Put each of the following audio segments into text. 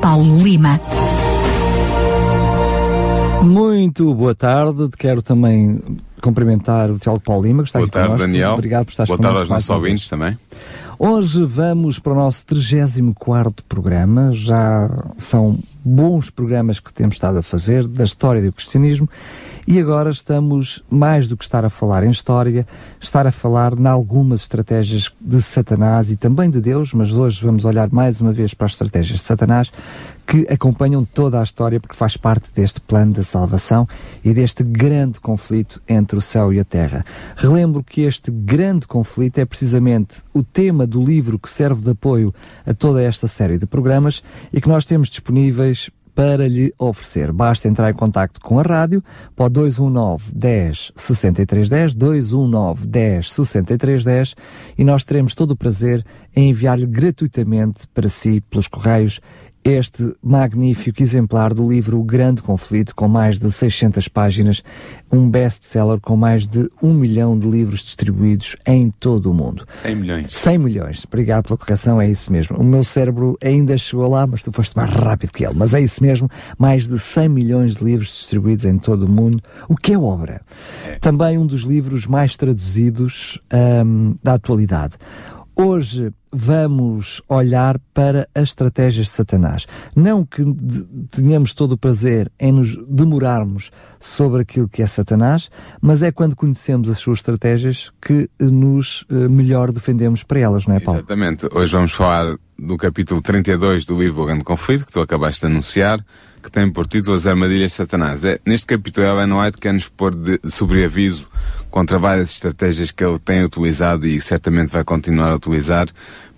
Paulo Lima. Muito boa tarde, quero também cumprimentar o teólogo Paulo Lima, que está boa aqui tarde, connosco. Daniel. Obrigado por estar Boa tarde aos nossos ouvintes também. Hoje vamos para o nosso 34 programa, já são bons programas que temos estado a fazer da história do cristianismo e agora estamos, mais do que estar a falar em história, estar a falar em algumas estratégias de Satanás e também de Deus, mas hoje vamos olhar mais uma vez para as estratégias de Satanás que acompanham toda a história porque faz parte deste plano da salvação e deste grande conflito entre o céu e a terra. Relembro que este grande conflito é precisamente o tema do livro que serve de apoio a toda esta série de programas e que nós temos disponíveis para lhe oferecer. Basta entrar em contato com a rádio para o 219 10 63 10, 219 10 63 10 e nós teremos todo o prazer em enviar-lhe gratuitamente para si, pelos correios, este magnífico exemplar do livro O Grande Conflito, com mais de 600 páginas, um best-seller com mais de um milhão de livros distribuídos em todo o mundo. 100 milhões. 100 milhões. Obrigado pela correção, é isso mesmo. O meu cérebro ainda chegou lá, mas tu foste mais rápido que ele. Mas é isso mesmo, mais de 100 milhões de livros distribuídos em todo o mundo, o que é obra. É. Também um dos livros mais traduzidos um, da atualidade. Hoje vamos olhar para as estratégias de Satanás. Não que tenhamos todo o prazer em nos demorarmos sobre aquilo que é Satanás, mas é quando conhecemos as suas estratégias que nos uh, melhor defendemos para elas, não é, Paulo? Exatamente. Hoje vamos falar do capítulo 32 do livro O Grande Conflito, que tu acabaste de anunciar, que tem por título As Armadilhas de Satanás. É, neste capítulo, Ellen White quer nos pôr de, de sobreaviso contra várias estratégias que ele tem utilizado e certamente vai continuar a utilizar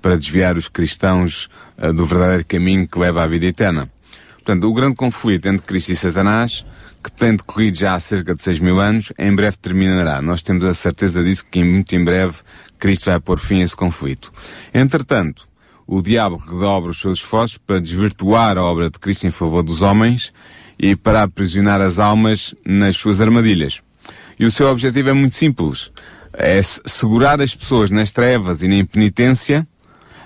para desviar os cristãos uh, do verdadeiro caminho que leva à vida eterna. Portanto, o grande conflito entre Cristo e Satanás, que tem decorrido já há cerca de 6 mil anos, em breve terminará. Nós temos a certeza disso que muito em breve Cristo vai pôr fim a esse conflito. Entretanto, o diabo redobra os seus esforços para desvirtuar a obra de Cristo em favor dos homens e para aprisionar as almas nas suas armadilhas. E o seu objetivo é muito simples. É segurar as pessoas nas trevas e na impenitência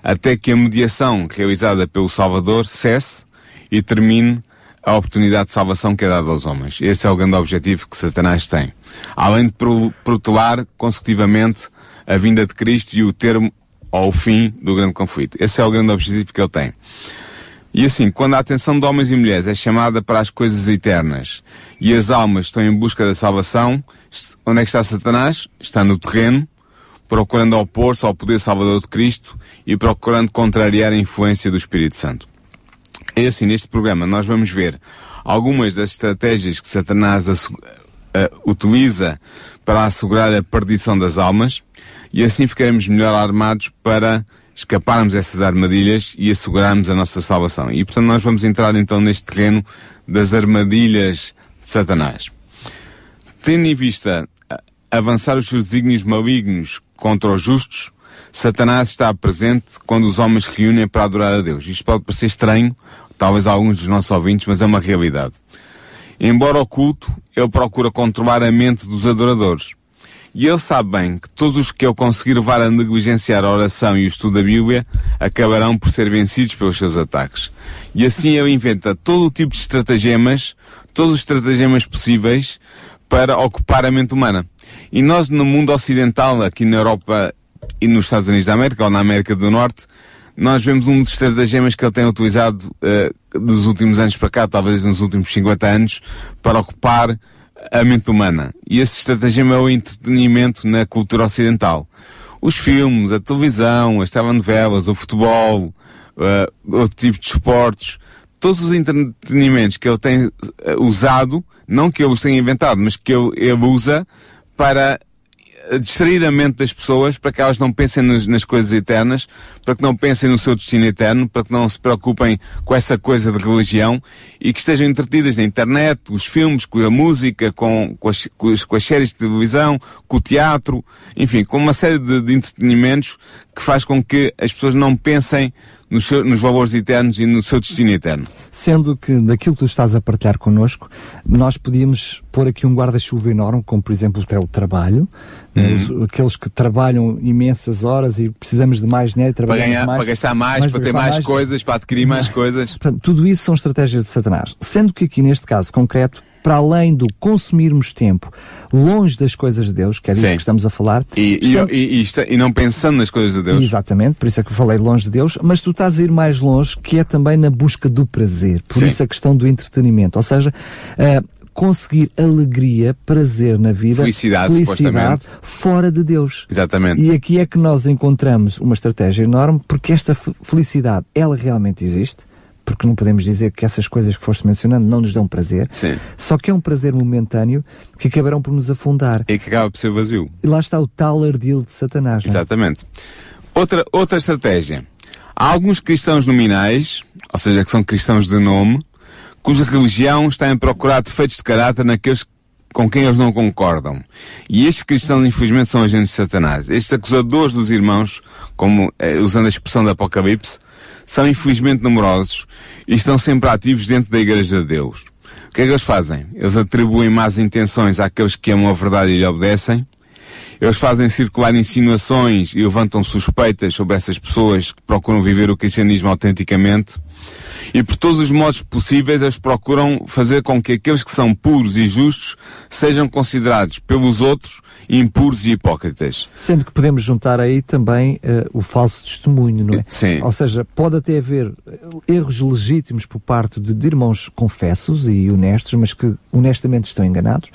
até que a mediação realizada pelo Salvador cesse e termine a oportunidade de salvação que é dada aos homens. Esse é o grande objetivo que Satanás tem. Além de protelar consecutivamente a vinda de Cristo e o termo ao fim do grande conflito. Esse é o grande objetivo que ele tem. E assim, quando a atenção de homens e mulheres é chamada para as coisas eternas e as almas estão em busca da salvação, onde é que está Satanás? Está no terreno, procurando opor-se ao poder salvador de Cristo e procurando contrariar a influência do Espírito Santo. É assim, neste programa nós vamos ver algumas das estratégias que Satanás uh, utiliza para assegurar a perdição das almas e assim ficaremos melhor armados para escaparmos essas armadilhas e assegurarmos a nossa salvação. E portanto nós vamos entrar então neste terreno das armadilhas de Satanás. Tendo em vista avançar os seus desígnios malignos contra os justos, Satanás está presente quando os homens reúnem para adorar a Deus. Isto pode parecer estranho, talvez a alguns dos nossos ouvintes, mas é uma realidade. Embora oculto, ele procura controlar a mente dos adoradores. E ele sabe bem que todos os que ele conseguir levar a negligenciar a oração e o estudo da Bíblia acabarão por ser vencidos pelos seus ataques. E assim ele inventa todo o tipo de estratagemas, todos os estratagemas possíveis para ocupar a mente humana. E nós no mundo ocidental, aqui na Europa e nos Estados Unidos da América, ou na América do Norte, nós vemos um dos estratagemas que ele tem utilizado uh, dos últimos anos para cá, talvez nos últimos 50 anos, para ocupar a mente humana. E esse estratagema é o entretenimento na cultura ocidental. Os filmes, a televisão, as telenovelas, o futebol, uh, outro tipo de esportes, todos os entretenimentos que ele tem uh, usado, não que ele os tenha inventado, mas que ele, ele usa para distrair a mente das pessoas para que elas não pensem nas, nas, coisas eternas, para que não pensem no seu destino eterno, para que não se preocupem com essa coisa de religião e que estejam entretidas na internet, os filmes, com a música, com, com, as, com, as, com as séries de televisão, com o teatro, enfim, com uma série de, de entretenimentos que faz com que as pessoas não pensem nos, seu, nos, valores eternos e no seu destino eterno. Sendo que daquilo que tu estás a partilhar connosco, nós podíamos pôr aqui um guarda-chuva enorme, como por exemplo o trabalho, né, uhum. os, aqueles que trabalham imensas horas e precisamos de mais dinheiro, para, ganhar, mais, para gastar mais, mais para ter mais, mais, coisas, para adquirir mais coisas. Portanto, tudo isso são estratégias de Satanás. Sendo que aqui neste caso concreto, para além do consumirmos tempo longe das coisas de Deus, que é disso Sim. que estamos a falar. E, estamos... e, e, e, não pensando nas coisas de Deus. Exatamente, por isso é que eu falei longe de Deus, mas tu estás a ir mais longe, que é também na busca do prazer. Por Sim. isso a questão do entretenimento. Ou seja, uh, conseguir alegria, prazer na vida, felicidade, felicidade fora de Deus. Exatamente. E aqui é que nós encontramos uma estratégia enorme, porque esta felicidade, ela realmente existe porque não podemos dizer que essas coisas que foste mencionando não nos dão prazer. Sim. Só que é um prazer momentâneo que acabarão por nos afundar. E que acaba por ser vazio. E lá está o tal ardil de Satanás. É? Exatamente. Outra, outra estratégia. Há alguns cristãos nominais, ou seja, que são cristãos de nome, cuja religião está em procurar defeitos de caráter naqueles com quem eles não concordam. E estes cristãos, infelizmente, são agentes de Satanás. Estes acusadores dos irmãos, como eh, usando a expressão do Apocalipse, são infelizmente numerosos e estão sempre ativos dentro da Igreja de Deus. O que é que eles fazem? Eles atribuem más intenções àqueles que amam a verdade e lhe obedecem. Eles fazem circular insinuações e levantam suspeitas sobre essas pessoas que procuram viver o cristianismo autenticamente. E por todos os modos possíveis, eles procuram fazer com que aqueles que são puros e justos sejam considerados pelos outros impuros e hipócritas. Sendo que podemos juntar aí também uh, o falso testemunho, não é? Sim. Ou seja, pode até haver eh, erros legítimos por parte de, de irmãos confessos e honestos, mas que honestamente estão enganados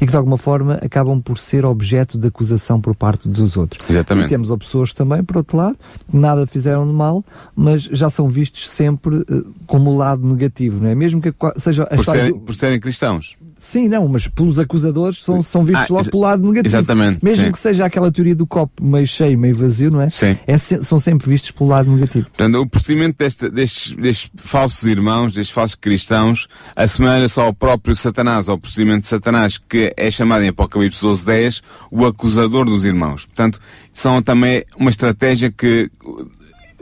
e que de alguma forma acabam por ser objeto de acusação por parte dos outros. Exatamente. E temos pessoas também, por outro lado, nada fizeram de mal, mas já são vistos sempre uh, como o lado negativo, não é? Mesmo que seja por, serem, do... por serem cristãos. Sim, não, mas pelos acusadores são, são vistos ah, logo pelo lado negativo. Exatamente. Mesmo sim. que seja aquela teoria do copo meio cheio, meio vazio, não é? Sim. É, são sempre vistos pelo lado negativo. Portanto, o procedimento deste, destes, destes falsos irmãos, destes falsos cristãos, assemelha-se ao próprio Satanás, ao procedimento de Satanás, que é chamado em Apocalipse 12.10 o acusador dos irmãos. Portanto, são também uma estratégia que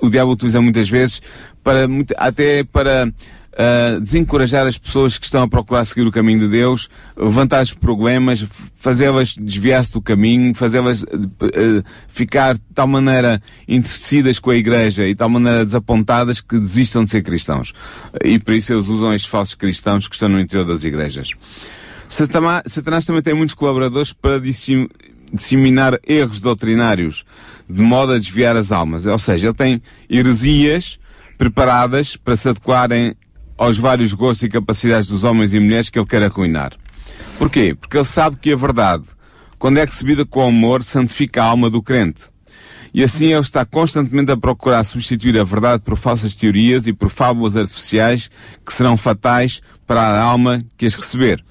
o diabo utiliza muitas vezes para, até para uh, desencorajar as pessoas que estão a procurar seguir o caminho de Deus, levantar os problemas, fazê-las desviar-se do caminho, fazê-las uh, ficar de tal maneira entretecidas com a igreja e de tal maneira desapontadas que desistam de ser cristãos. E por isso eles usam estes falsos cristãos que estão no interior das igrejas. Satanás, também tem muitos colaboradores para disseminar erros doutrinários de modo a desviar as almas. Ou seja, ele tem heresias preparadas para se adequarem aos vários gostos e capacidades dos homens e mulheres que ele quer arruinar. Porquê? Porque ele sabe que a verdade, quando é recebida com amor, santifica a alma do crente. E assim ele está constantemente a procurar substituir a verdade por falsas teorias e por fábulas artificiais que serão fatais para a alma que as receber.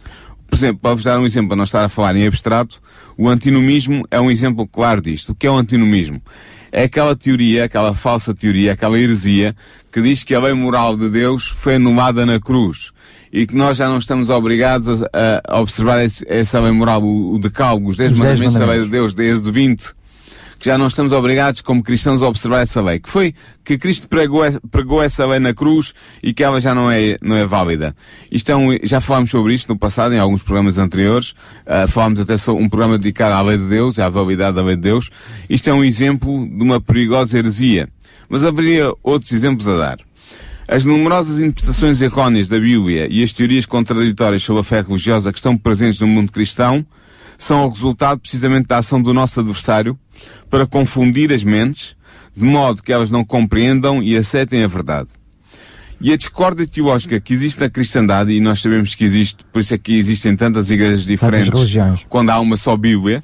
Por exemplo, para vos dar um exemplo, para não estar a falar em abstrato, o antinomismo é um exemplo claro disto. O que é o antinomismo? é aquela teoria, aquela falsa teoria, aquela heresia que diz que a lei moral de Deus foi anulada na cruz e que nós já não estamos obrigados a, a observar esse, essa lei moral, o, o decálogo, os 10 mandamentos da lei de Deus, desde o 20 que já não estamos obrigados como cristãos a observar essa lei, que foi que Cristo pregou, pregou essa lei na cruz e que ela já não é, não é válida. Isto é um, já falámos sobre isto no passado, em alguns programas anteriores, uh, falámos até sobre um programa dedicado à lei de Deus, à validade da lei de Deus. Isto é um exemplo de uma perigosa heresia. Mas haveria outros exemplos a dar. As numerosas interpretações erróneas da Bíblia e as teorias contraditórias sobre a fé religiosa que estão presentes no mundo cristão são o resultado precisamente da ação do nosso adversário para confundir as mentes, de modo que elas não compreendam e aceitem a verdade. E a discórdia teológica que existe na cristandade, e nós sabemos que existe, por isso é que existem tantas igrejas diferentes, quando há uma só Bíblia,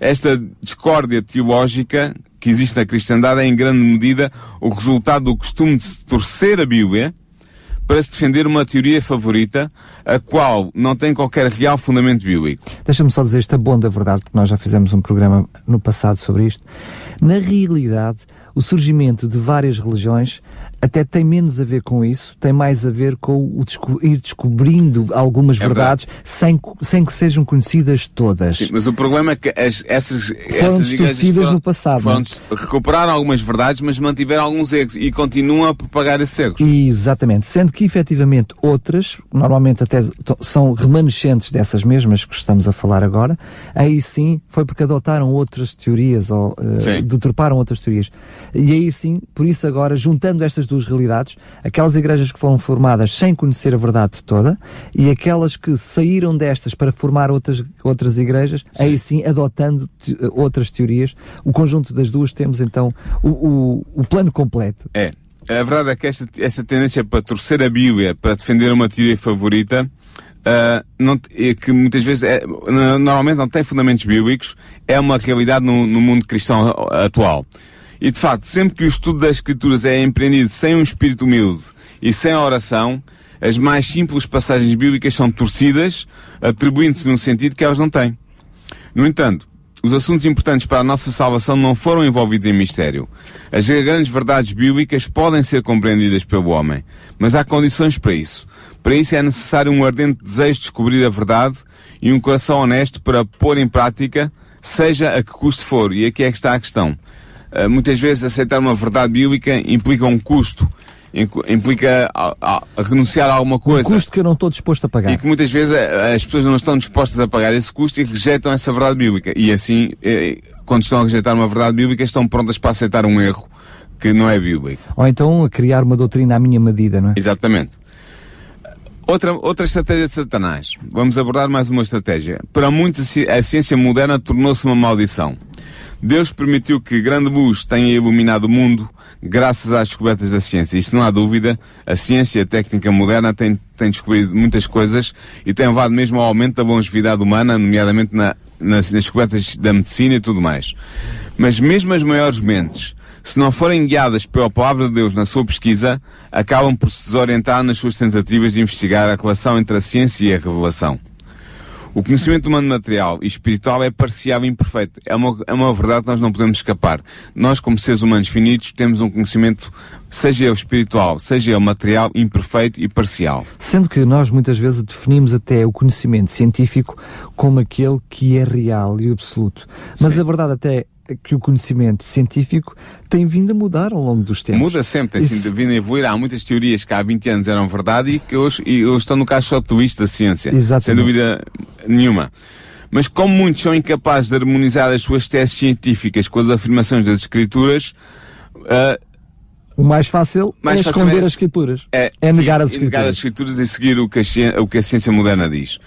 esta discórdia teológica que existe na cristandade é em grande medida o resultado do costume de se torcer a Bíblia para se defender uma teoria favorita, a qual não tem qualquer real fundamento bíblico. Deixa-me só dizer esta bom da verdade, que nós já fizemos um programa no passado sobre isto. Na realidade, o surgimento de várias religiões até tem menos a ver com isso, tem mais a ver com o desco ir descobrindo algumas É verdades sem, sem que sejam conhecidas todas. Sim, mas o problema é que as- essas, Foram essas distorcidas no passado, foram é? des- recuperaram algumas verdades, mas mantiveram alguns erros e continuam a propagar esses erros. Exatamente, sendo que efetivamente outras, normalmente até são remanescentes dessas mesmas que estamos a falar agora, aí sim foi porque adotaram outras teorias ou Sim. deturparam outras teorias. E aí sim, por isso agora, juntando estas duas realidades, aquelas igrejas que foram formadas sem conhecer a verdade toda e aquelas que saíram destas para formar outras, outras igrejas, aí sim adotando te- outras teorias, o conjunto das duas temos então o, o, o plano completo. É. A verdade é que esta, esta tendência para torcer a Bíblia, para defender uma teoria favorita, ah, não, é que muitas vezes é, no- normalmente não tem fundamentos bíblicos, é uma realidade no, no mundo cristão atual. E de facto, sempre que o estudo das Escrituras é empreendido sem um espírito humilde e sem a oração, as mais simples passagens bíblicas são torcidas, atribuindo-se num sentido que elas não têm. No entanto, os assuntos importantes para a nossa salvação não foram envolvidos em mistério. As grandes verdades bíblicas podem ser compreendidas pelo homem, mas há condições para isso. Para isso é necessário um ardente desejo de descobrir a verdade e um coração honesto para pôr em prática, seja a que custo for. E aqui é que está a questão. Uh, muitas vezes aceitar uma verdade bíblica implica um custo, implica a, a- a renunciar a alguma Um coisa. custo que eu não estou disposto a pagar. E que muitas vezes eh, as pessoas não estão dispostas a pagar esse custo e rejeitam essa verdade bíblica. E assim, eh, quando estão a rejeitar uma verdade bíblica, estão prontas para aceitar um erro que não é bíblico. Ou então a criar uma doutrina à minha medida, não é? Exatamente. Outra, outra estratégia de Satanás. Vamos abordar mais uma estratégia. Para muitos, a ciência moderna tornou-se uma maldição. Deus permitiu que grande luz tenha iluminado o mundo graças às descobertas da ciência. Isto não há dúvida. A ciência e a técnica moderna tem, tem descobrido muitas coisas e tem levado mesmo ao aumento da longevidade humana, nomeadamente na- nas, nas descobertas da medicina e tudo mais. Mas mesmo as maiores mentes, se não forem guiadas pela palavra de Deus na sua pesquisa, acabam por se desorientar nas suas tentativas de investigar a relação entre a ciência e a revelação. O conhecimento humano material e espiritual é parcial e imperfeito. É uma, é uma verdade que nós não podemos escapar. Nós, como seres humanos finitos, temos um conhecimento, seja ele espiritual, seja ele material, imperfeito e parcial. Sendo que nós muitas vezes definimos até o conhecimento científico como aquele que é real e absoluto. Mas Sim. a verdade até que o conhecimento científico tem vindo a mudar ao longo dos tempos. Muda sempre, tem Isso- vindo a evoluir. Há muitas teorias que há 20 anos eram verdade e que hoje, e hoje estão no caixote do lixo da ciência. Exatamente. Sem dúvida nenhuma. Mas como muitos são incapazes de harmonizar as suas teses científicas com as afirmações das escrituras, ah, O mais fácil Mais é fácil esconder é- as escrituras. é, negar as e- negar escrituras. as escrituras e seguir o que, a, o que a ciência moderna diz.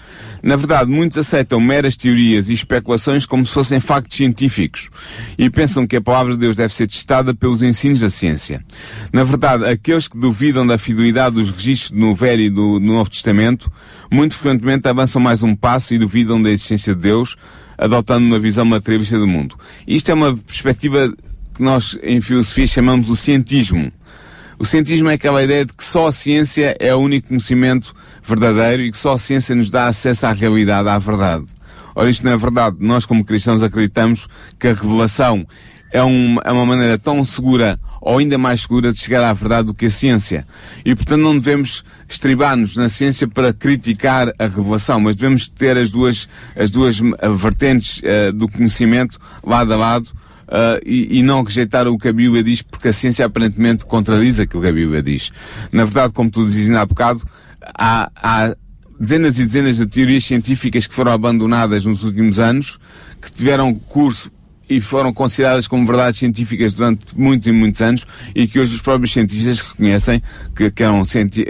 Na verdade, muitos aceitam meras teorias e especulações como se fossem factos científicos e pensam que a palavra de Deus deve ser testada pelos ensinos da ciência. Na verdade, aqueles que duvidam da fidelidade dos registros no Velho e do, do Novo Testamento, muito frequentemente avançam mais um passo e duvidam da existência de Deus, adotando uma visão materialista do mundo. Isto é uma perspectiva que nós, em filosofia, chamamos o cientismo. O cientismo é aquela ideia de que só a ciência é o único conhecimento verdadeiro e que só a ciência nos dá acesso à realidade, à verdade. Ora, isto não é verdade. Nós, como cristãos, acreditamos que a revelação é uma, é uma maneira tão segura ou ainda mais segura de chegar à verdade do que a ciência. E, portanto, não devemos estribar-nos na ciência para criticar a revelação, mas devemos ter as duas, as duas eh, vertentes eh, do conhecimento lado a lado Uh, e, e não rejeitar o que a Bíblia diz, porque a ciência aparentemente contradiz aquilo que a Bíblia diz. Na verdade, como tu dizes há bocado, há, há dezenas e dezenas de teorias científicas que foram abandonadas nos últimos anos, que tiveram curso e foram consideradas como verdades científicas durante muitos e muitos anos e que hoje os próprios cientistas reconhecem que, que, eram,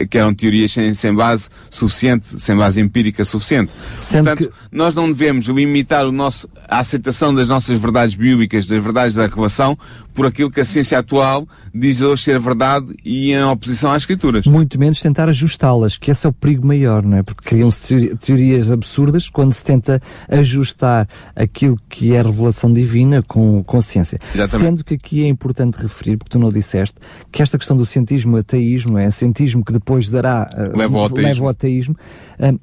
que eram teorias sem, sem base suficiente, sem base empírica suficiente. Sendo Portanto, nós não devemos limitar o nosso, a aceitação das nossas verdades bíblicas, das verdades da revelação, por aquilo que a ciência atual diz hoje ser verdade e em oposição às escrituras. Muito menos tentar ajustá-las, que esse é o perigo maior, não é? Porque criam-se teori- teorias absurdas quando se tenta ajustar aquilo que é revelação divina com, com a ciência. Exatamente. Sendo que aqui é importante referir, porque tu não disseste, que esta questão do cientismo ateísmo, é cientismo que depois dará, uh, Leva ao ateísmo. leva ao ateísmo um,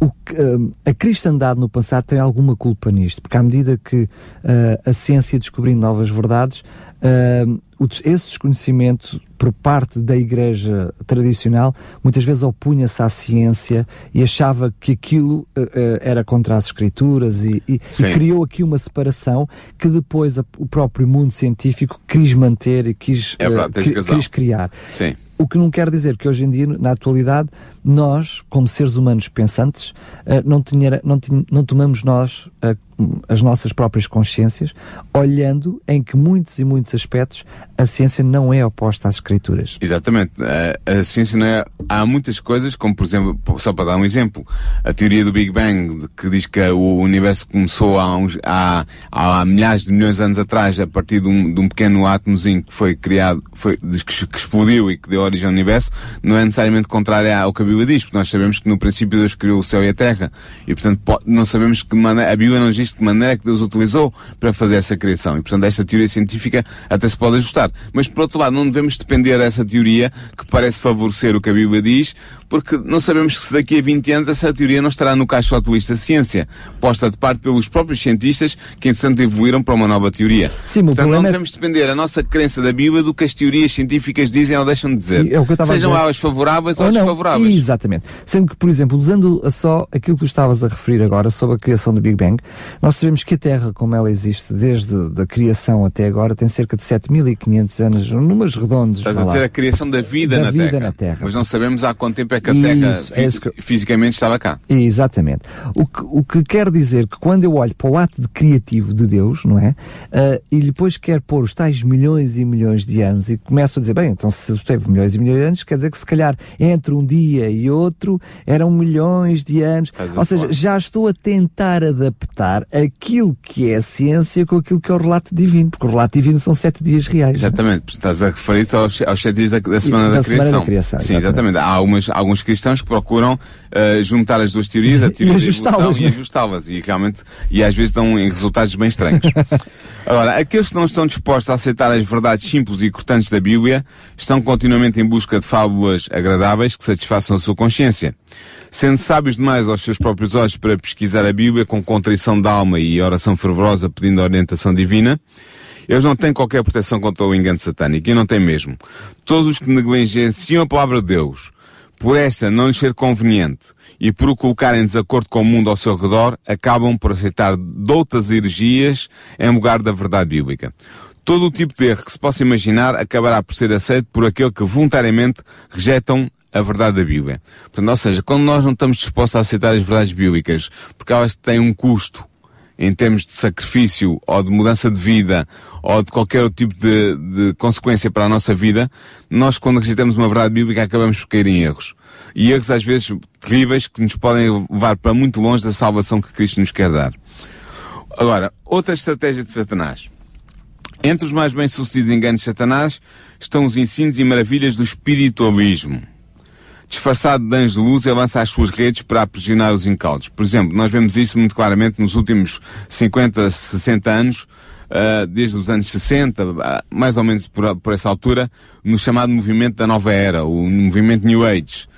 o que, um, a cristandade no passado tem alguma culpa nisto, porque à medida que uh, a ciência descobrindo novas verdades, uh, esse desconhecimento por parte da igreja tradicional muitas vezes opunha-se à ciência e achava que aquilo uh, era contra as escrituras e, e- e criou aqui uma separação que depois a- o próprio mundo científico quis manter e quis, É verdade, quis criar. Sim. O que não quer dizer que hoje em dia, na atualidade, nós, como seres humanos pensantes, eh, não, tinha, não, tin- não tomamos nós eh, as nossas próprias consciências, olhando em que muitos e muitos aspectos a ciência não é oposta às escrituras. Exatamente. A, a ciência não é. Há muitas coisas, como por exemplo, só para dar um exemplo, a teoria do Big Bang, que diz que o universo começou há, uns, há, há milhares de milhões de anos atrás, a partir de um, de um pequeno átomozinho que foi criado, foi, que explodiu e que deu origem ao universo, não é necessariamente contrária ao que a Bíblia diz, porque nós sabemos que no princípio Deus criou o céu e a terra, e portanto po- não sabemos que maneira, a Bíblia não diz de que maneira que Deus utilizou para fazer essa criação, e portanto esta teoria científica até se pode ajustar. Mas por outro lado, não devemos depender dessa teoria que parece favorecer o que a Bíblia diz, porque não sabemos que se daqui a 20 anos essa teoria não estará no caixote lista ciência, posta de parte pelos próprios cientistas que entretanto evoluíram para uma nova teoria. Sim, portanto, não é- devemos depender a nossa crença da Bíblia do que as teorias científicas dizem ou deixam de dizer. É Sejam elas favoráveis ou, Ou desfavoráveis. Exatamente. Sendo que, por exemplo, usando só aquilo que tu estavas a referir agora sobre a criação do Big Bang, nós sabemos que a Terra, como ela existe desde a criação até agora, tem cerca de 7500 anos, números redondos. Estás a lá. dizer a criação da vida, Da na, vida terra. na Terra. Mas não sabemos há quanto tempo é que a Isso, Terra é fi- isso que- fisicamente estava cá. Exatamente. O que, o que quer dizer que quando eu olho para o ato de criativo de Deus, não é? Ah, e depois quer pôr os tais milhões e milhões de anos e começo a dizer, bem, então se esteve milhões e milhões de anos, quer dizer que se calhar entre um dia e outro eram milhões de anos. Ou seja, já estou a tentar adaptar aquilo que é a ciência com aquilo que é o relato divino, porque o relato divino são sete dias reais. é? Exatamente, estás a referir-te aos, aos sete dias da, da semana da da, semana criação. da criação, Sim, exatamente. exatamente. Há algumas, alguns cristãos que procuram eh, juntar as duas teorias, a teoria da ajustá-las, evolução e é? ajustá-las. E realmente, e às vezes dão resultados bem estranhos. Agora, aqueles que não estão dispostos a aceitar as verdades simples e cortantes da Bíblia, estão continuamente em busca de fábulas agradáveis que satisfaçam sua consciência. Sendo sábios demais aos seus próprios olhos para pesquisar a Bíblia com contrição de alma e oração fervorosa pedindo orientação divina, eles não têm qualquer proteção contra o engano satânico, e não têm mesmo. Todos os que negligenciam a palavra de Deus, por esta não lhes ser conveniente, e por o colocar em desacordo com o mundo ao seu redor, acabam por aceitar doutas heresias em lugar da verdade bíblica. Todo o tipo de erro que se possa imaginar acabará por ser aceito por aquele que voluntariamente rejeitam a verdade da Bíblia. Portanto, ou seja, quando nós não estamos dispostos a aceitar as verdades bíblicas, porque elas têm um custo, em termos de sacrifício ou de mudança de vida ou de qualquer outro tipo de, de consequência para a nossa vida, nós quando rejeitamos uma verdade bíblica acabamos por cair em erros. E erros às vezes terríveis que nos podem levar para muito longe da salvação que Cristo nos quer dar. Agora, outra estratégia de Satanás. Entre os mais bem-sucedidos enganos de Satanás estão os ensinos e maravilhas do espiritualismo disfarçado de anjo de luz, ele lança as suas redes para aprisionar os incautos. Por exemplo, nós vemos isso muito claramente nos últimos 50, 60 anos, uh, desde os anos 60, uh, mais ou menos por, por essa altura, no chamado movimento da nova era, o movimento New Age,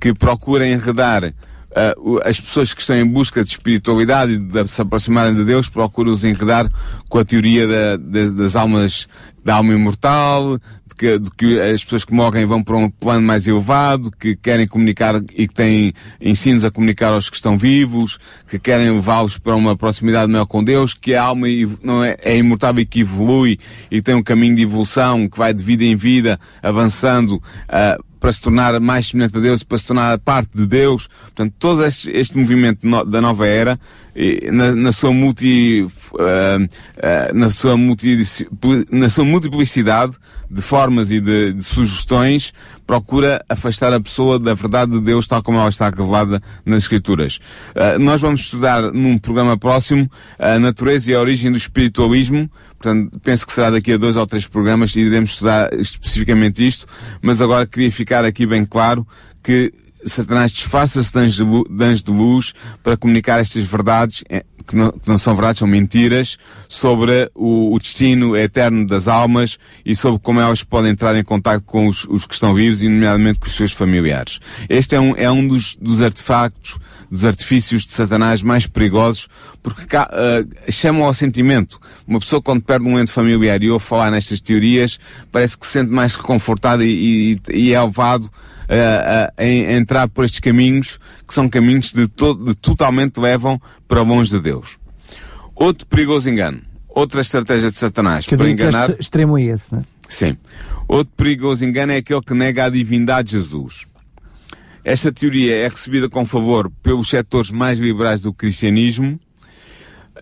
que procura enredar uh, as pessoas que estão em busca de espiritualidade e de se aproximarem de Deus, procuram os enredar com a teoria da, das, almas, da alma imortal, que, de que as pessoas que morrem vão para um plano mais elevado, que querem comunicar e que têm ensinos a comunicar aos que estão vivos, que querem levá-los para uma proximidade maior com Deus, que a alma não é, é imortável e que evolui e tem um caminho de evolução que vai de vida em vida, avançando, uh, para se tornar mais semelhante a Deus, para se tornar parte de Deus. Portanto, todo este, movimento da nova era, na, na sua multi, uh, uh, na sua multi, na sua multiplicidade de formas e de, de, sugestões, procura afastar a pessoa da verdade de Deus tal como ela está revelada nas Escrituras. Uh, nós vamos estudar num programa próximo a natureza e a origem do espiritualismo, portanto, penso que será daqui a dois ou três programas e iremos estudar especificamente isto, mas agora queria ficar aqui bem claro que Satanás disfarça-se de anjo de luz para comunicar estas verdades que, não, que, não, são verdades, são mentiras sobre o, o, destino eterno das almas e sobre como elas podem entrar em contato com os, os que estão vivos e nomeadamente com os seus familiares. Este é um, é um dos, dos artefactos, dos artifícios de Satanás mais perigosos porque uh, chamam ao sentimento. Uma pessoa quando perde um ente familiar e ouve falar nestas teorias parece que se sente mais reconfortada e, e, e é a, entrar por estes caminhos que são caminhos de, to, de totalmente levam para longe de Deus. Outro perigoso engano. Outra estratégia de Satanás que para enganar. Que extremo é esse, não é? Sim. Outro perigoso engano é aquele que nega a divindade de Jesus. Esta teoria é recebida com favor pelos setores mais liberais do cristianismo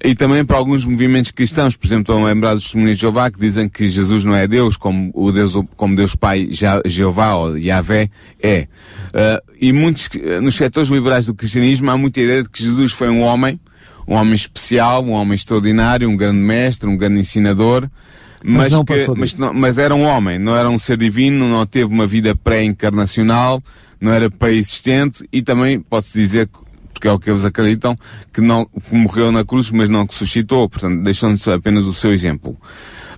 e também para alguns movimentos cristãos, por exemplo, estão a lembrar dos testemunhos de Jeová que dizem que Jesus não é Deus, como o Deus, como Deus Pai Jeová ou Yahvé é. Uh, e muitos, nos setores liberais do cristianismo há muita ideia de que Jesus foi um homem, um homem especial, um homem extraordinário, um grande mestre, um grande ensinador, mas, mas, que, mas, não, mas era um homem, não era um ser divino, não teve uma vida pré-encarnacional, não era pré-existente e também pode-se dizer porque é o que eles acreditam, que não que morreu na cruz, mas não que suscitou, portanto, deixando-se apenas o seu exemplo.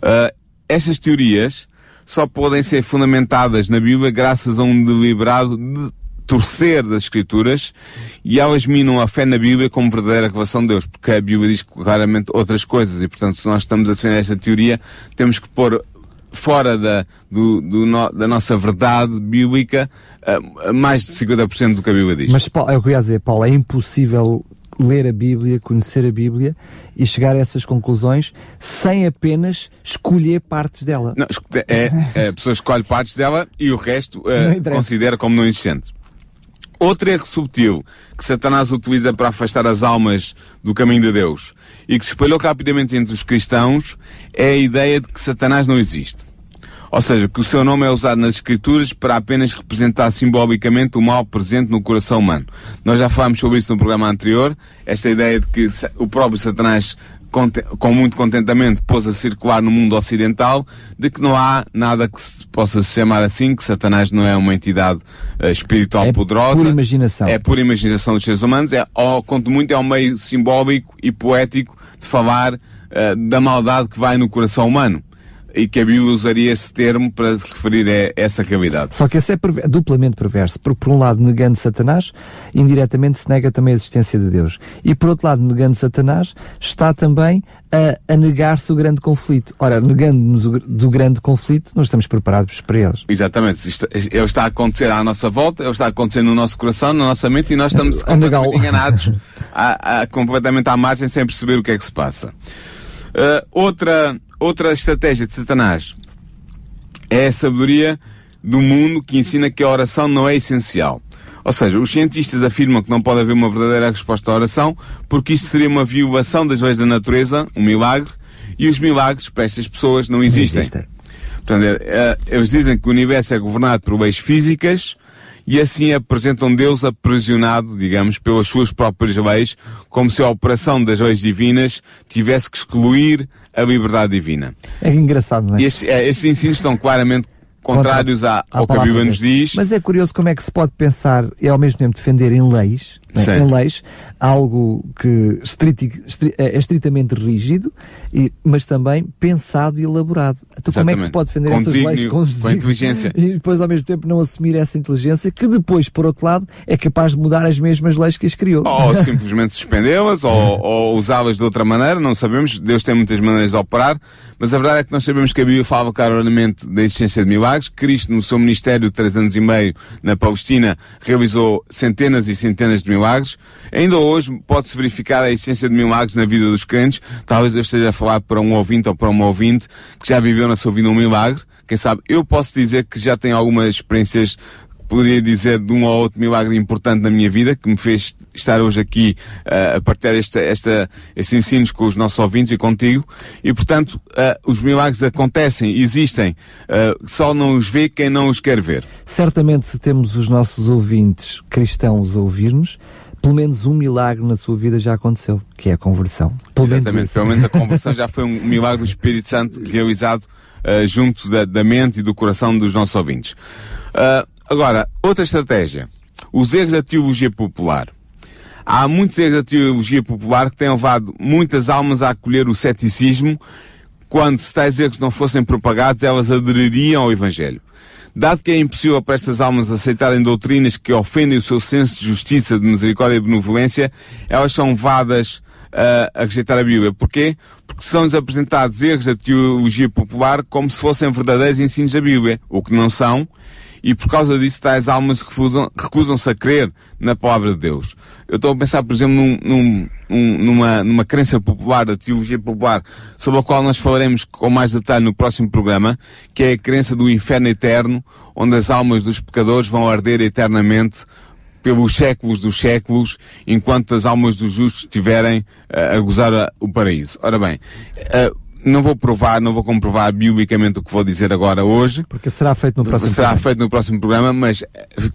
Uh, estas teorias só podem ser fundamentadas na Bíblia graças a um deliberado de torcer das Escrituras e elas minam a fé na Bíblia como verdadeira revelação de Deus, porque a Bíblia diz claramente outras coisas e, portanto, se nós estamos a defender esta teoria, temos que pôr fora da, do, do no, da nossa verdade bíblica uh, mais de 50% do que a Bíblia diz. Mas Paulo, é o que eu ia dizer, Paulo, é impossível ler a Bíblia, conhecer a Bíblia e chegar a essas conclusões sem apenas escolher partes dela. Não, é, é, a pessoa escolhe partes dela e o resto uh, considera como não existente. Outro erro subtil que Satanás utiliza para afastar as almas do caminho de Deus e que se espalhou rapidamente entre os cristãos é a ideia de que Satanás não existe. Ou seja, que o seu nome é usado nas Escrituras para apenas representar simbolicamente o mal presente no coração humano. Nós já falámos sobre isso no programa anterior, esta ideia de que o próprio Satanás com muito contentamento pôs a circular no mundo ocidental de que não há nada que se possa se chamar assim, que Satanás não é uma entidade uh, espiritual é poderosa. É pura imaginação. É pura imaginação dos seres humanos. É, ou, quanto muito, é um meio simbólico e poético de falar uh, da maldade que vai no coração humano e que a Bíblia usaria esse termo para se referir a essa realidade. Só que esse é duplamente perverso, porque por um lado negando Satanás, indiretamente se nega também a existência de Deus. E por outro lado, negando Satanás, está também a, a negar-se o grande conflito. Ora, negando-nos do grande conflito, nós estamos preparados para eles. Exatamente. Isto, ele está a acontecer à nossa volta, ele está a acontecer no nosso coração, na nossa mente, e nós estamos completamente enganados, a, a, completamente à margem, sem perceber o que é que se passa. Uh, outra outra estratégia de Satanás é a sabedoria do mundo que ensina que a oração não é essencial. Ou seja, os cientistas afirmam que não pode haver uma verdadeira resposta à oração porque isto seria uma violação das leis da natureza, um milagre, e os milagres para estas pessoas não existem. Não existem. Portanto, é, é, eles dizem que o universo é governado por leis físicas e assim apresentam Deus aprisionado, digamos, pelas suas próprias leis, como se a operação das leis divinas tivesse que excluir a liberdade divina. É engraçado, não é? Estes, é, estes ensinos estão claramente contrários Contra, à, ao que a Bíblia nos diz. Mas é curioso como é que se pode pensar e ao mesmo tempo defender em leis né, em leis, algo que estriti, estri, é, é estritamente rígido, e, mas também pensado e elaborado. Então Exatamente. como é que se pode defender com essas leis com, com inteligência? E depois ao mesmo tempo não assumir essa inteligência que depois, por outro lado, é capaz de mudar as mesmas leis que as criou. Ou simplesmente suspendê-las, ou, ou usá-las de outra maneira, não sabemos. Deus tem muitas maneiras de operar, mas a verdade é que nós sabemos que a Bíblia fala claramente da existência de milagres. Cristo, no seu ministério de três anos e meio na Palestina, realizou centenas e centenas de milagres milagres. Ainda hoje pode-se verificar a essência de milagres na vida dos crentes. Talvez eu esteja a falar para um ouvinte ou para uma ouvinte que já viveu na sua vida um milagre. Quem sabe, eu posso dizer que já tenho algumas experiências poderia dizer de um ou outro milagre importante na minha vida que me fez estar hoje aqui uh, a partilhar esta, esta, estes ensinos com os nossos ouvintes e contigo. E, portanto, uh, os milagres acontecem, existem, uh, só não os vê quem não os quer ver. Certamente, se temos os nossos ouvintes cristãos a ouvir-nos, pelo menos um milagre na sua vida já aconteceu, que é a conversão. Pelo Exatamente, menos pelo menos a conversão já foi um milagre do Espírito Santo realizado uh, junto da, da, mente e do coração dos nossos ouvintes. Uh, agora, outra estratégia. Os erros da teologia popular. Há muitos erros da teologia popular que têm levado muitas almas a acolher o ceticismo, quando se tais erros não fossem propagados, elas adeririam ao Evangelho. Dado que é impossível para estas almas aceitarem doutrinas que ofendem o seu senso de justiça, de misericórdia e benevolência, elas são levadas uh, a rejeitar a Bíblia. Porquê? Porque são-lhes apresentados erros da teologia popular como se fossem verdadeiros ensinos da Bíblia, o que não são, e por causa disso tais almas recusam-se a crer na palavra de Deus. Eu estou a pensar, por exemplo, num, num, numa, numa crença popular, da teologia popular, sobre a qual nós falaremos com mais detalhe no próximo programa, que é a crença do inferno eterno, onde as almas dos pecadores vão arder eternamente pelos séculos dos séculos, enquanto as almas dos justos estiverem uh, a gozar a, o paraíso. Ora bem, uh, não vou provar, não vou comprovar biblicamente o que vou dizer agora hoje. Porque será feito no próximo será programa. feito no próximo programa, mas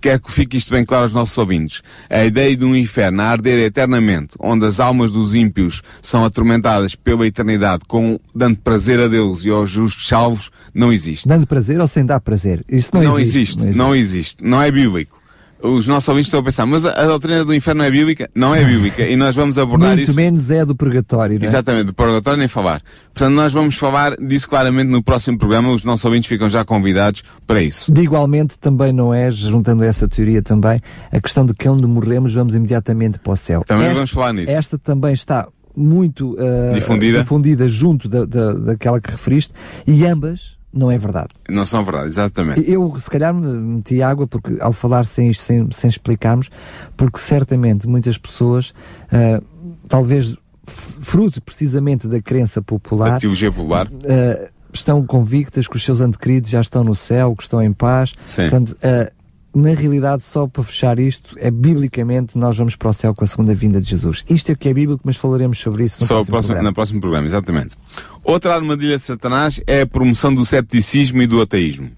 quero que fique isto bem claro aos nossos ouvintes. A ideia de um inferno a arder eternamente, onde as almas dos ímpios são atormentadas pela eternidade, com, dando prazer a Deus e aos justos salvos, não existe. Dando prazer ou sem dar prazer? Isso não, não existe, existe. Não existe. Não existe. Não é bíblico os nossos ouvintes estão a pensar, mas a, doutrina do inferno é bíblica? Não é bíblica. E nós vamos abordar Muito isso. Muito menos é do purgatório, não é? Exatamente, do purgatório nem falar. Portanto, nós vamos falar disso claramente no próximo programa. Os nossos ouvintes ficam já convidados para isso. De igualmente, também não é, juntando essa teoria também, a questão de que onde morremos vamos imediatamente para o céu. Também esta, vamos falar nisso. Esta também está muito uh, difundida. difundida junto da, da, daquela que referiste e ambas não é verdade. Não são verdade, exatamente. Eu, se calhar, meti água porque, ao falar sem isto, sem, sem explicarmos, porque certamente muitas pessoas, uh, talvez fruto precisamente da crença popular, a popular, uh, estão convictas que os seus antequeridos já estão no céu, que estão em paz. Sim. Portanto, uh, na realidade, só para fechar isto, é biblicamente nós vamos para o céu com a segunda vinda de Jesus. Isto é o que é bíblico, mas falaremos sobre isso no só próximo, próximo programa. no próximo programa, exatamente. Outra armadilha de Satanás é a promoção do cepticismo e do ateísmo.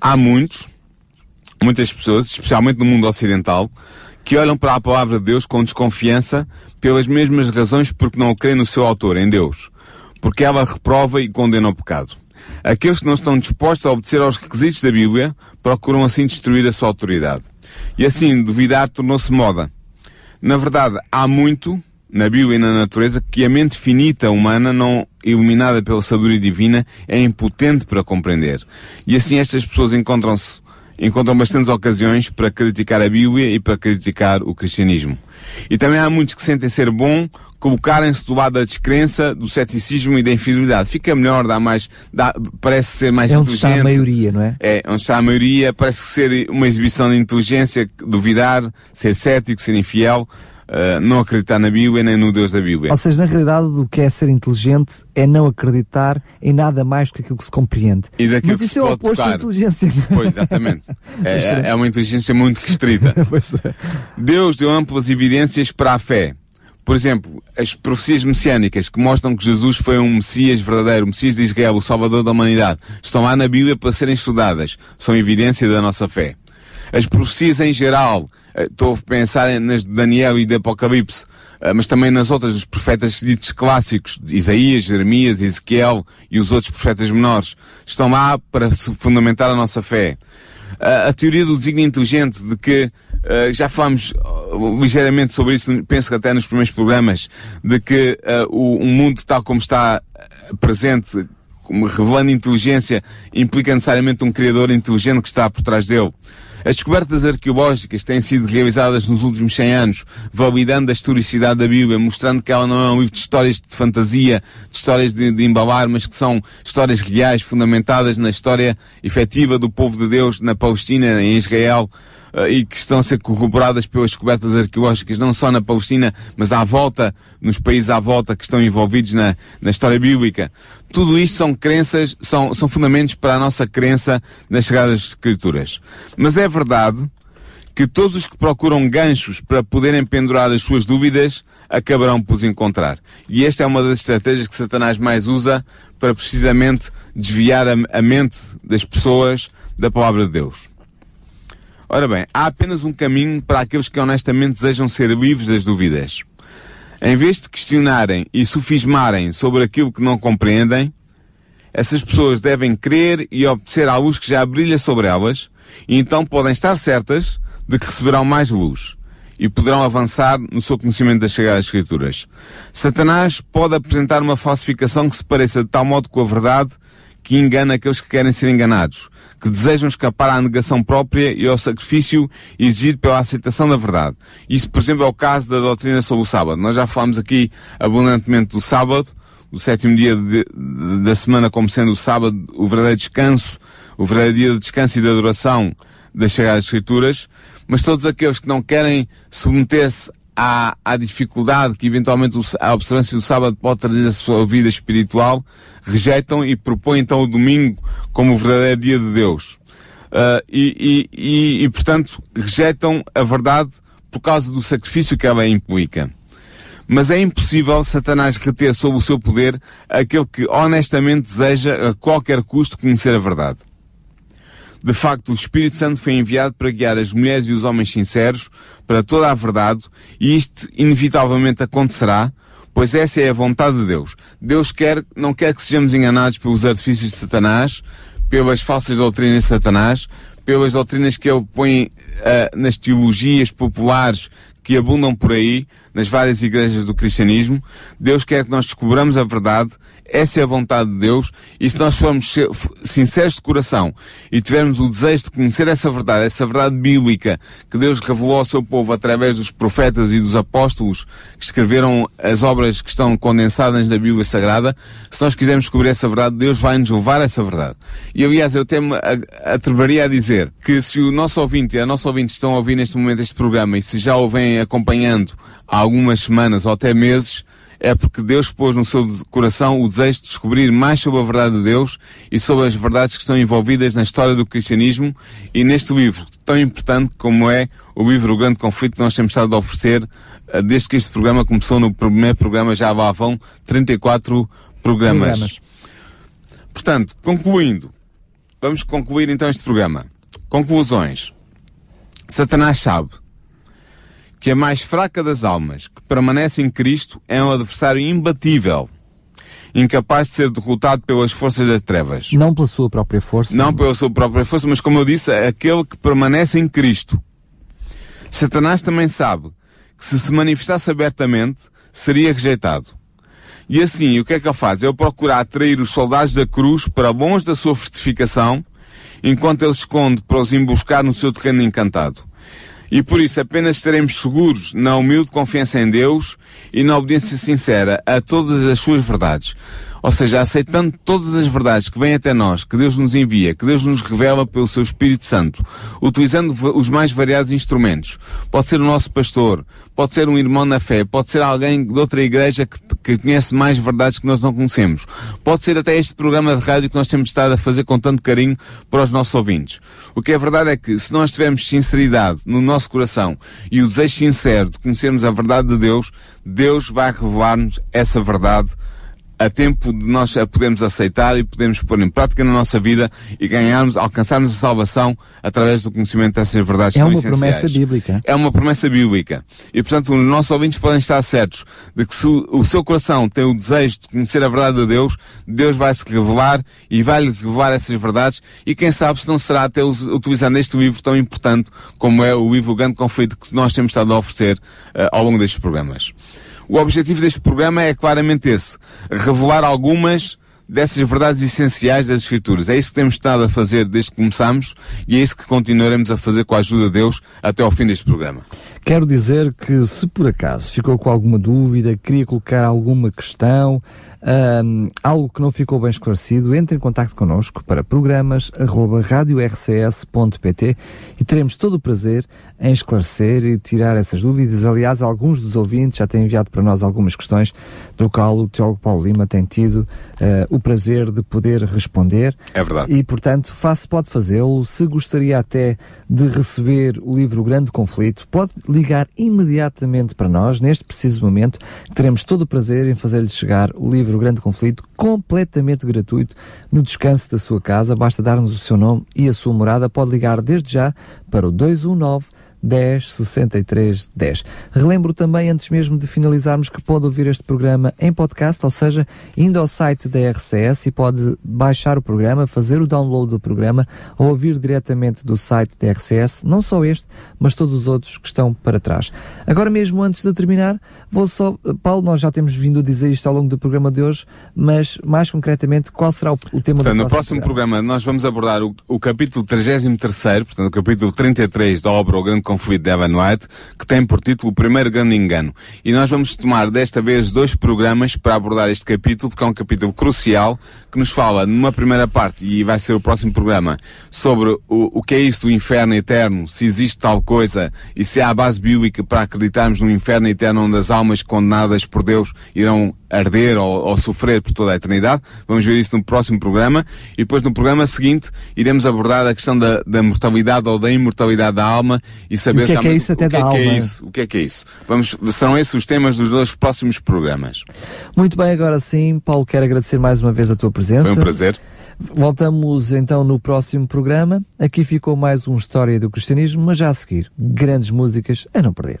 Há muitos, muitas pessoas, especialmente no mundo ocidental, que olham para a palavra de Deus com desconfiança pelas mesmas razões porque não creem no seu autor, em Deus. Porque ela reprova e condena o pecado. Aqueles que não estão dispostos a obedecer aos requisitos da Bíblia procuram assim destruir a sua autoridade. E assim, duvidar tornou-se moda. Na verdade, há muito, na Bíblia e na natureza, que a mente finita humana, não iluminada pela sabedoria divina, é impotente para compreender. E assim estas pessoas encontram-se encontram bastantes ocasiões para criticar a Bíblia e para criticar o cristianismo. E também há muitos que sentem ser bom colocarem-se do lado da descrença, do ceticismo e da infidelidade. Fica melhor, dá mais, dá, parece ser mais é onde inteligente. está a maioria, não é? É, onde está a maioria, parece ser uma exibição de inteligência, duvidar, ser cético, ser infiel. Uh, não acreditar na Bíblia nem no Deus da Bíblia. Ou seja, na realidade, o que é ser inteligente é não acreditar em nada mais do que aquilo que se compreende. E daquilo Mas que isso se é o oposto tocar. da inteligência. Pois, exatamente. É, é uma inteligência muito restrita. é. Deus deu amplas evidências para a fé. Por exemplo, as profecias messiânicas que mostram que Jesus foi um Messias verdadeiro, o Messias de Israel, o Salvador da humanidade, estão lá na Bíblia para serem estudadas. São evidência da nossa fé. As profecias em geral, estou a pensar nas de Daniel e de Apocalipse, mas também nas outras dos profetas ditos clássicos, Isaías, Jeremias, Ezequiel e os outros profetas menores, estão lá para fundamentar a nossa fé. A, teoria do desígnio inteligente, de que uh, já falamos uh, ligeiramente sobre isso, penso que até nos primeiros programas, de que o, mundo tal como está presente, revelando inteligência, implica necessariamente um criador inteligente que está por trás dele. As descobertas arqueológicas têm sido realizadas nos últimos 100 anos, validando a historicidade da Bíblia, mostrando que ela não é um livro de histórias de fantasia, de histórias de, de embalar, mas que são histórias reais, fundamentadas na história efetiva do povo de Deus na Palestina, em Israel, e que estão a ser corroboradas pelas descobertas arqueológicas, não só na Palestina, mas à volta, nos países à volta que estão envolvidos na, na história bíblica. Tudo isto são crenças, são, são fundamentos para a nossa crença nas Sagradas Escrituras. Mas é verdade que todos os que procuram ganchos para poderem pendurar as suas dúvidas acabarão por os encontrar. E esta é uma das estratégias que Satanás mais usa para precisamente desviar a mente das pessoas da palavra de Deus. Ora bem, há apenas um caminho para aqueles que honestamente desejam ser livres das dúvidas. Em vez de questionarem e sofismarem sobre aquilo que não compreendem, essas pessoas devem crer e obedecer à luz que já brilha sobre elas, e então podem estar certas de que receberão mais luz. e poderão avançar no seu conhecimento das Sagradas Escrituras. Satanás pode apresentar uma falsificação que se pareça de tal modo com a verdade que engana aqueles que querem ser enganados, que desejam escapar à negação própria e ao sacrifício exigido pela aceitação da verdade. Isso, por exemplo, é o caso da doutrina sobre o sábado. Nós já falamos aqui abundantemente do sábado, do sétimo dia de, de, da semana como sendo o sábado, o verdadeiro descanso, o verdadeiro dia de descanso e de adoração das Sagradas Escrituras, mas todos aqueles que não querem submeter-se à, à dificuldade que eventualmente a observância do sábado pode trazer à sua vida espiritual, rejeitam e propõem então o domingo como o verdadeiro dia de Deus. Uh, e, e, e, e, portanto, rejeitam a verdade por causa do sacrifício que ela implica. Mas é impossível Satanás reter sob o seu poder aquele que honestamente deseja a qualquer custo conhecer a verdade. De facto, o Espírito Santo foi enviado para guiar as mulheres e os homens sinceros para toda a verdade, e isto inevitavelmente acontecerá, pois essa é a vontade de Deus. Deus quer, não quer que sejamos enganados pelos artifícios de Satanás, pelas falsas doutrinas de Satanás, pelas doutrinas que ele põe uh, nas teologias populares que abundam por aí, nas várias igrejas do cristianismo. Deus quer que nós descobramos a verdade essa é a vontade de Deus e se nós formos sinceros de coração e tivermos o desejo de conhecer essa verdade, essa verdade bíblica que Deus revelou ao seu povo através dos profetas e dos apóstolos que escreveram as obras que estão condensadas na Bíblia Sagrada, se nós quisermos descobrir essa verdade, Deus vai nos levar a essa verdade. E aliás, eu até me atreveria a dizer que se o nosso ouvinte e a nossa ouvinte estão a ouvir neste momento este programa e se já o vêm acompanhando há algumas semanas ou até meses, é porque Deus pôs no seu coração o desejo de descobrir mais sobre a verdade de Deus e sobre as verdades que estão envolvidas na história do cristianismo e neste livro tão importante como é o livro O Grande Conflito que nós temos estado a oferecer eh, desde que este programa começou no primeiro programa já lá vão 34 programas. programas. Portanto, concluindo, vamos concluir então este programa. Conclusões. Satanás sabe que a mais fraca das almas, que permanece em Cristo, é um adversário imbatível, incapaz de ser derrotado pelas forças das trevas. Não pela sua própria força. Não pela sua própria força, mas como eu disse, é aquele que permanece em Cristo. Satanás também sabe que se se manifestasse abertamente, seria rejeitado. E assim, o que é que ele faz? Ele procura atrair os soldados da cruz para longe da sua fortificação, enquanto ele esconde para os emboscar no seu terreno encantado. E por isso apenas estaremos seguros na humilde confiança em Deus e na obediência sincera a todas as suas verdades. Ou seja, aceitando todas as verdades que vêm até nós, que Deus nos envia, que Deus nos revela pelo seu Espírito Santo, utilizando os mais variados instrumentos. Pode ser o nosso pastor, pode ser um irmão na fé, pode ser alguém de outra igreja que, que conhece mais verdades que nós não conhecemos. Pode ser até este programa de rádio que nós temos estado a fazer com tanto carinho para os nossos ouvintes. O que é verdade é que se nós tivermos sinceridade no nosso coração e o desejo sincero de conhecermos a verdade de Deus, Deus vai revelar-nos essa verdade a tempo de nós a podermos aceitar e podemos pôr em prática na nossa vida e ganharmos, alcançarmos a salvação através do conhecimento dessas verdades é tão essenciais. É uma promessa bíblica. É uma promessa bíblica. E portanto os nossos ouvintes podem estar certos de que se o seu coração tem o desejo de conhecer a verdade de Deus, Deus vai se revelar e vai-lhe revelar essas verdades e quem sabe se não será até utilizando este livro tão importante como é o livro Grande Conflito que nós temos estado a oferecer uh, ao longo destes programas. O objetivo deste programa é claramente esse: revelar algumas dessas verdades essenciais das Escrituras. É isso que temos estado a fazer desde que começamos e é isso que continuaremos a fazer com a ajuda de Deus até ao fim deste programa. Quero dizer que, se por acaso ficou com alguma dúvida, queria colocar alguma questão, um, algo que não ficou bem esclarecido, entre em contato connosco para programas arroba radiorcs.pt e teremos todo o prazer em esclarecer e tirar essas dúvidas. Aliás, alguns dos ouvintes já têm enviado para nós algumas questões, do qual o teólogo Paulo Lima tem tido uh, o prazer de poder responder. É verdade. E, portanto, faça, pode fazê-lo. Se gostaria até de receber o livro Grande Conflito, pode ligar imediatamente para nós, neste preciso momento. Teremos todo o prazer em fazer-lhe chegar o livro Grande Conflito, completamente gratuito, no descanso da sua casa. Basta dar-nos o seu nome e a sua morada. Pode ligar desde já para o 219 10 63 10. Relembro também, antes mesmo de finalizarmos, que pode ouvir este programa em podcast, ou seja, indo ao site da RCS e pode baixar o programa, fazer o download do programa ou ouvir diretamente do site da RCS, não só este, mas todos os outros que estão para trás. Agora mesmo, antes de terminar, vou só, Paulo, nós já temos vindo a dizer isto ao longo do programa de hoje, mas mais concretamente, qual será o, o tema portanto, do no próximo programa. programa nós vamos abordar o, o capítulo 33, portanto, o capítulo 33 da obra O Grande Conflito de Evan White, que tem por título O Primeiro Grande Engano. E nós vamos tomar desta vez dois programas para abordar este capítulo, porque é um capítulo crucial que nos fala numa primeira parte, e vai ser o próximo programa, sobre o, o que é isso do inferno eterno, se existe tal coisa e se há base bíblica para acreditarmos no inferno eterno onde as almas condenadas por Deus irão arder ou, ou, sofrer por toda a eternidade. Vamos ver isso no próximo programa. E depois no programa seguinte iremos abordar a questão da, da mortalidade ou da imortalidade da alma e saber o que é que é isso até que da é alma. É o que é que é isso? Vamos, serão esses os temas dos dois próximos programas. Muito bem, agora sim, Paulo, quero agradecer mais uma vez a tua presença. Foi um prazer. Voltamos então no próximo programa. Aqui ficou mais um História do Cristianismo, mas já a seguir, grandes músicas a não perder.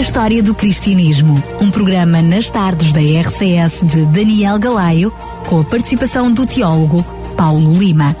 A história do cristianismo. Um programa nas tardes da RCS de Daniel Galaio, com a participação do teólogo Paulo Lima.